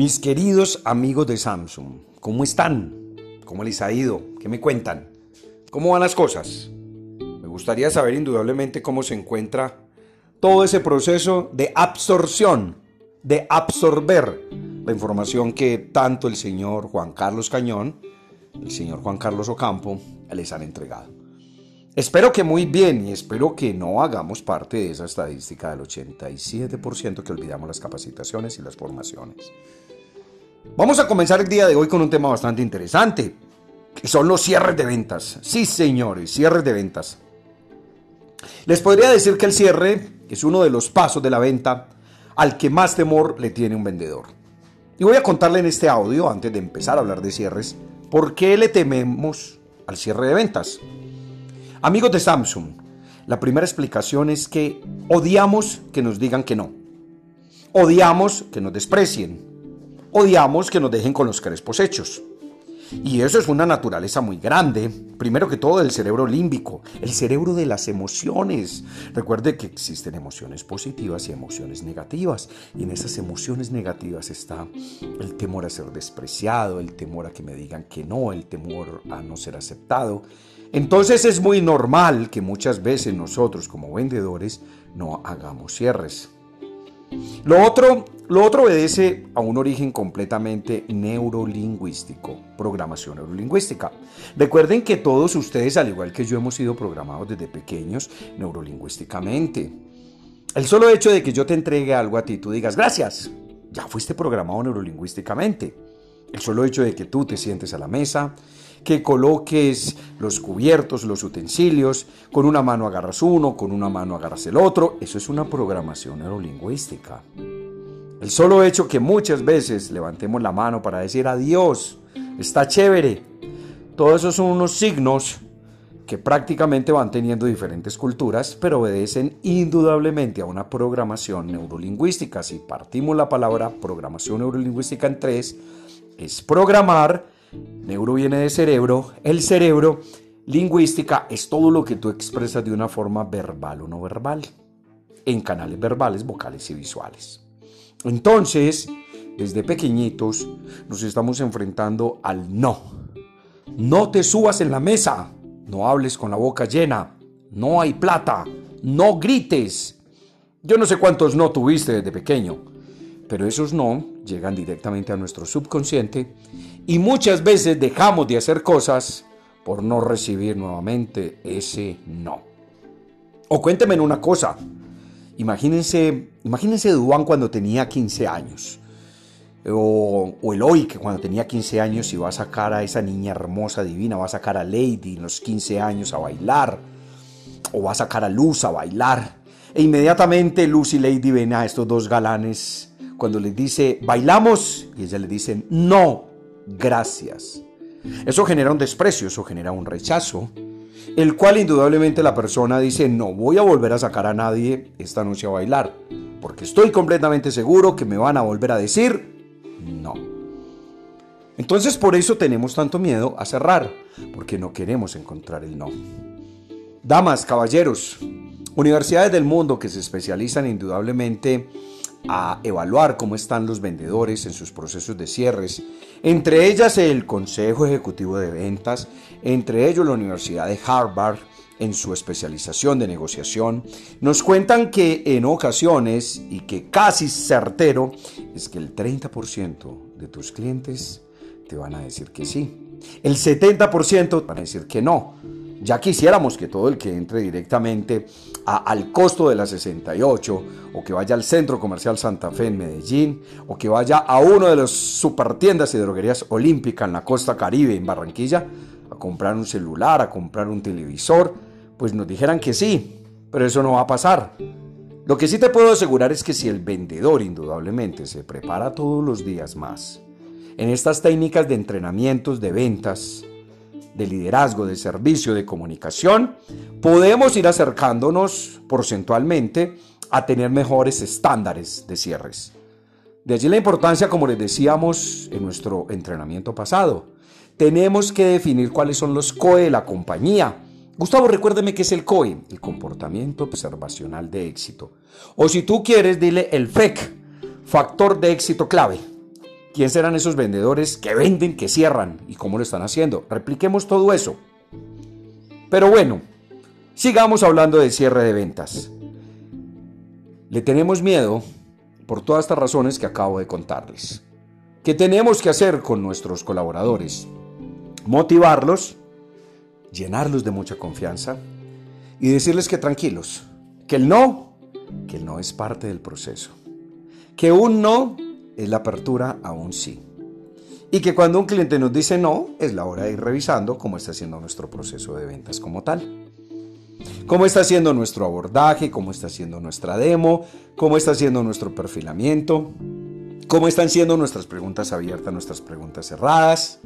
Mis queridos amigos de Samsung, ¿cómo están? ¿Cómo les ha ido? ¿Qué me cuentan? ¿Cómo van las cosas? Me gustaría saber indudablemente cómo se encuentra todo ese proceso de absorción, de absorber la información que tanto el señor Juan Carlos Cañón, el señor Juan Carlos Ocampo les han entregado. Espero que muy bien y espero que no hagamos parte de esa estadística del 87% que olvidamos las capacitaciones y las formaciones. Vamos a comenzar el día de hoy con un tema bastante interesante, que son los cierres de ventas. Sí, señores, cierres de ventas. Les podría decir que el cierre es uno de los pasos de la venta al que más temor le tiene un vendedor. Y voy a contarle en este audio, antes de empezar a hablar de cierres, por qué le tememos al cierre de ventas. Amigos de Samsung, la primera explicación es que odiamos que nos digan que no. Odiamos que nos desprecien. Odiamos que nos dejen con los crespos hechos. Y eso es una naturaleza muy grande. Primero que todo, el cerebro límbico, el cerebro de las emociones. Recuerde que existen emociones positivas y emociones negativas. Y en esas emociones negativas está el temor a ser despreciado, el temor a que me digan que no, el temor a no ser aceptado. Entonces es muy normal que muchas veces nosotros como vendedores no hagamos cierres. Lo otro, lo otro obedece a un origen completamente neurolingüístico, programación neurolingüística. Recuerden que todos ustedes, al igual que yo, hemos sido programados desde pequeños neurolingüísticamente. El solo hecho de que yo te entregue algo a ti, tú digas gracias, ya fuiste programado neurolingüísticamente. El solo hecho de que tú te sientes a la mesa, que coloques los cubiertos, los utensilios, con una mano agarras uno, con una mano agarras el otro. Eso es una programación neurolingüística. El solo hecho que muchas veces levantemos la mano para decir adiós, está chévere. Todos esos son unos signos que prácticamente van teniendo diferentes culturas, pero obedecen indudablemente a una programación neurolingüística. Si partimos la palabra programación neurolingüística en tres, es programar Neuro viene de cerebro. El cerebro, lingüística, es todo lo que tú expresas de una forma verbal o no verbal, en canales verbales, vocales y visuales. Entonces, desde pequeñitos nos estamos enfrentando al no. No te subas en la mesa, no hables con la boca llena, no hay plata, no grites. Yo no sé cuántos no tuviste desde pequeño, pero esos no llegan directamente a nuestro subconsciente y muchas veces dejamos de hacer cosas por no recibir nuevamente ese no. O cuénteme una cosa. Imagínense, imagínense Duan cuando tenía 15 años. O, o Eloy que cuando tenía 15 años iba a sacar a esa niña hermosa, divina, va a sacar a Lady en los 15 años a bailar. O va a sacar a Luz a bailar. E inmediatamente Luz y Lady ven a estos dos galanes cuando les dice, bailamos, y ella le dice, no, gracias. Eso genera un desprecio, eso genera un rechazo, el cual indudablemente la persona dice, no voy a volver a sacar a nadie esta noche a bailar, porque estoy completamente seguro que me van a volver a decir no. Entonces por eso tenemos tanto miedo a cerrar, porque no queremos encontrar el no. Damas, caballeros, universidades del mundo que se especializan indudablemente a evaluar cómo están los vendedores en sus procesos de cierres, entre ellas el Consejo Ejecutivo de Ventas, entre ellos la Universidad de Harvard en su especialización de negociación, nos cuentan que en ocasiones, y que casi certero, es que el 30% de tus clientes te van a decir que sí, el 70% van a decir que no, ya quisiéramos que todo el que entre directamente al costo de la 68 o que vaya al Centro Comercial Santa Fe en Medellín o que vaya a uno de los supertiendas y droguerías olímpica en la costa caribe en Barranquilla a comprar un celular, a comprar un televisor, pues nos dijeran que sí, pero eso no va a pasar. Lo que sí te puedo asegurar es que si el vendedor indudablemente se prepara todos los días más en estas técnicas de entrenamientos de ventas, de liderazgo, de servicio, de comunicación, podemos ir acercándonos porcentualmente a tener mejores estándares de cierres. De allí la importancia, como les decíamos en nuestro entrenamiento pasado, tenemos que definir cuáles son los COE de la compañía. Gustavo, recuérdeme qué es el COE, el comportamiento observacional de éxito. O si tú quieres, dile el FEC, factor de éxito clave. ¿Quién serán esos vendedores que venden, que cierran y cómo lo están haciendo? Repliquemos todo eso. Pero bueno, sigamos hablando de cierre de ventas. Le tenemos miedo por todas estas razones que acabo de contarles. ¿Qué tenemos que hacer con nuestros colaboradores? Motivarlos, llenarlos de mucha confianza y decirles que tranquilos, que el no, que el no es parte del proceso. Que un no es la apertura a un sí. Y que cuando un cliente nos dice no, es la hora de ir revisando cómo está haciendo nuestro proceso de ventas como tal. Cómo está haciendo nuestro abordaje, cómo está haciendo nuestra demo, cómo está haciendo nuestro perfilamiento, cómo están siendo nuestras preguntas abiertas, nuestras preguntas cerradas,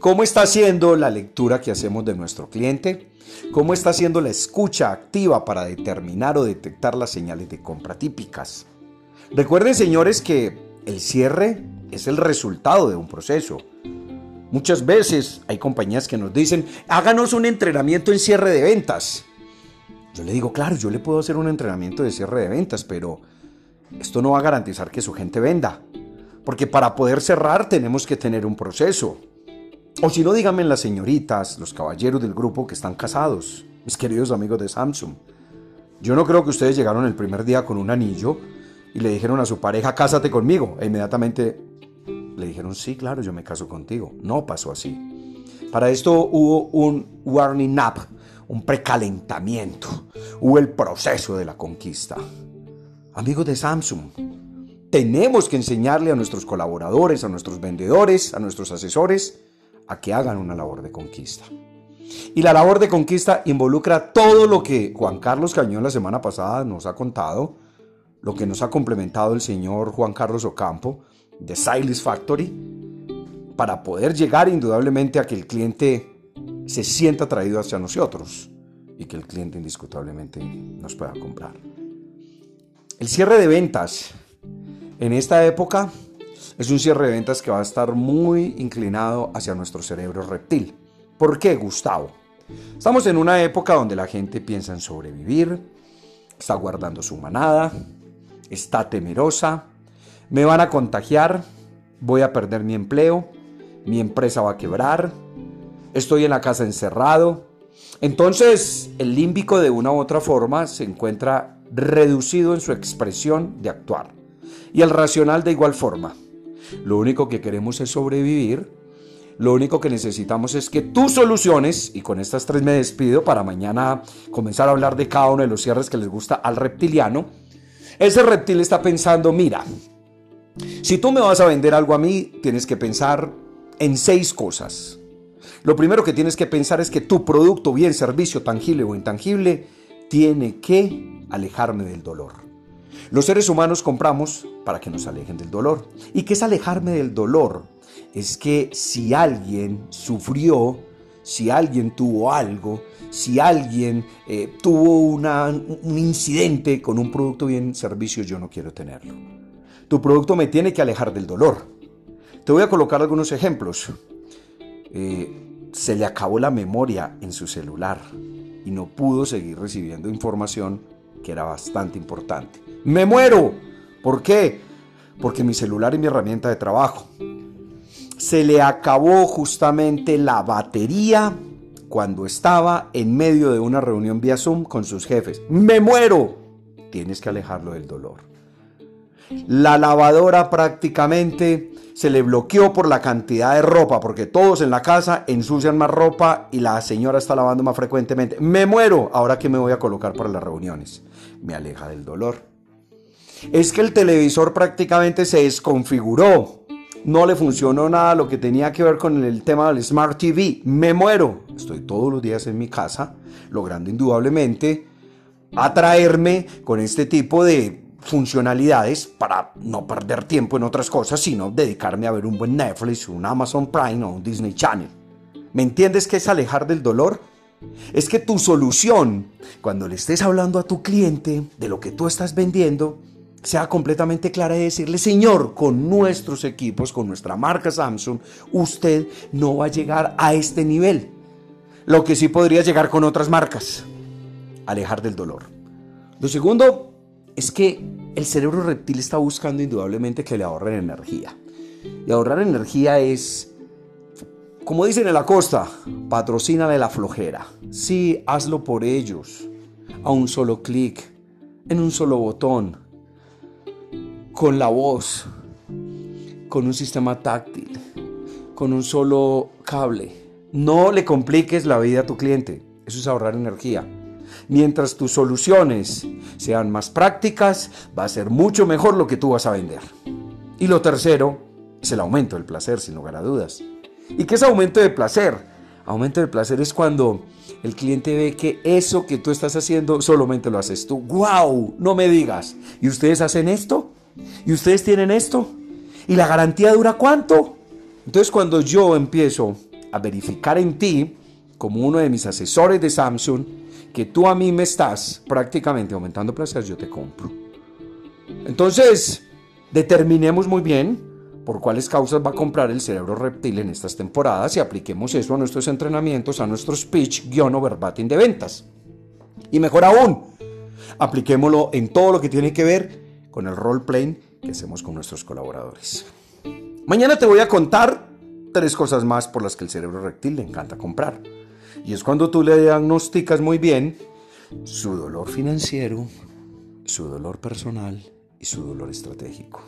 cómo está haciendo la lectura que hacemos de nuestro cliente, cómo está haciendo la escucha activa para determinar o detectar las señales de compra típicas. Recuerden, señores, que el cierre es el resultado de un proceso. Muchas veces hay compañías que nos dicen, háganos un entrenamiento en cierre de ventas. Yo le digo, claro, yo le puedo hacer un entrenamiento de cierre de ventas, pero esto no va a garantizar que su gente venda. Porque para poder cerrar tenemos que tener un proceso. O si no, díganme las señoritas, los caballeros del grupo que están casados, mis queridos amigos de Samsung. Yo no creo que ustedes llegaron el primer día con un anillo y le dijeron a su pareja, cásate conmigo. E inmediatamente le dijeron, sí, claro, yo me caso contigo. No pasó así. Para esto hubo un warning up, un precalentamiento. Hubo el proceso de la conquista. Amigos de Samsung, tenemos que enseñarle a nuestros colaboradores, a nuestros vendedores, a nuestros asesores, a que hagan una labor de conquista. Y la labor de conquista involucra todo lo que Juan Carlos Cañón la semana pasada nos ha contado, lo que nos ha complementado el señor Juan Carlos Ocampo de Silas Factory, para poder llegar indudablemente a que el cliente se sienta atraído hacia nosotros y que el cliente indiscutablemente nos pueda comprar. El cierre de ventas en esta época es un cierre de ventas que va a estar muy inclinado hacia nuestro cerebro reptil. ¿Por qué, Gustavo? Estamos en una época donde la gente piensa en sobrevivir, está guardando su manada, está temerosa, me van a contagiar, voy a perder mi empleo, mi empresa va a quebrar, estoy en la casa encerrado. Entonces el límbico de una u otra forma se encuentra reducido en su expresión de actuar y el racional de igual forma. Lo único que queremos es sobrevivir, lo único que necesitamos es que tú soluciones, y con estas tres me despido para mañana comenzar a hablar de cada uno de los cierres que les gusta al reptiliano, ese reptil está pensando, mira, si tú me vas a vender algo a mí, tienes que pensar en seis cosas. Lo primero que tienes que pensar es que tu producto, bien servicio, tangible o intangible, tiene que alejarme del dolor. Los seres humanos compramos para que nos alejen del dolor. ¿Y qué es alejarme del dolor? Es que si alguien sufrió, si alguien tuvo algo, si alguien eh, tuvo un incidente con un producto bien servicio, yo no quiero tenerlo. Tu producto me tiene que alejar del dolor. Te voy a colocar algunos ejemplos. Eh, se le acabó la memoria en su celular y no pudo seguir recibiendo información que era bastante importante. ¡Me muero! ¿Por qué? Porque mi celular es mi herramienta de trabajo. Se le acabó justamente la batería cuando estaba en medio de una reunión vía Zoom con sus jefes. ¡Me muero! Tienes que alejarlo del dolor. La lavadora prácticamente se le bloqueó por la cantidad de ropa, porque todos en la casa ensucian más ropa y la señora está lavando más frecuentemente. Me muero, ahora que me voy a colocar para las reuniones. Me aleja del dolor. Es que el televisor prácticamente se desconfiguró no le funcionó nada lo que tenía que ver con el tema del Smart TV. Me muero. Estoy todos los días en mi casa, logrando indudablemente atraerme con este tipo de funcionalidades para no perder tiempo en otras cosas, sino dedicarme a ver un buen Netflix, un Amazon Prime o un Disney Channel. ¿Me entiendes qué es alejar del dolor? Es que tu solución, cuando le estés hablando a tu cliente de lo que tú estás vendiendo, sea completamente clara y decirle, Señor, con nuestros equipos, con nuestra marca Samsung, usted no va a llegar a este nivel. Lo que sí podría llegar con otras marcas, alejar del dolor. Lo segundo es que el cerebro reptil está buscando indudablemente que le ahorren energía. Y ahorrar energía es, como dicen en la costa, patrocínale la flojera. Sí, hazlo por ellos. A un solo clic, en un solo botón, con la voz, con un sistema táctil, con un solo cable. No le compliques la vida a tu cliente. Eso es ahorrar energía. Mientras tus soluciones sean más prácticas, va a ser mucho mejor lo que tú vas a vender. Y lo tercero es el aumento del placer, sin lugar a dudas. ¿Y qué es aumento de placer? Aumento de placer es cuando el cliente ve que eso que tú estás haciendo solamente lo haces tú. ¡Wow! No me digas. ¿Y ustedes hacen esto? ¿Y ustedes tienen esto? ¿Y la garantía dura cuánto? Entonces cuando yo empiezo a verificar en ti, como uno de mis asesores de Samsung, que tú a mí me estás prácticamente aumentando placer, yo te compro. Entonces, determinemos muy bien por cuáles causas va a comprar el cerebro reptil en estas temporadas y apliquemos eso a nuestros entrenamientos, a nuestro speech, guion o verbatim de ventas. Y mejor aún, apliquémoslo en todo lo que tiene que ver con el role playing que hacemos con nuestros colaboradores. Mañana te voy a contar tres cosas más por las que el cerebro reptil le encanta comprar. Y es cuando tú le diagnosticas muy bien su dolor financiero, su dolor personal y su dolor estratégico.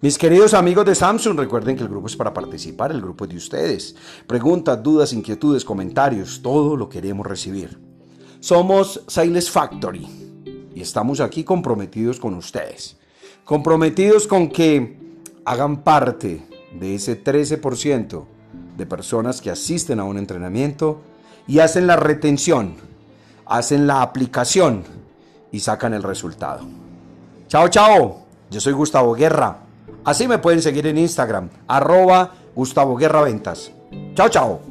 Mis queridos amigos de Samsung, recuerden que el grupo es para participar, el grupo es de ustedes. Preguntas, dudas, inquietudes, comentarios, todo lo queremos recibir. Somos Sales Factory y estamos aquí comprometidos con ustedes. Comprometidos con que hagan parte de ese 13% de personas que asisten a un entrenamiento y hacen la retención, hacen la aplicación y sacan el resultado. Chao, chao. Yo soy Gustavo Guerra. Así me pueden seguir en Instagram, arroba Gustavo Guerra Ventas. Chao, chao.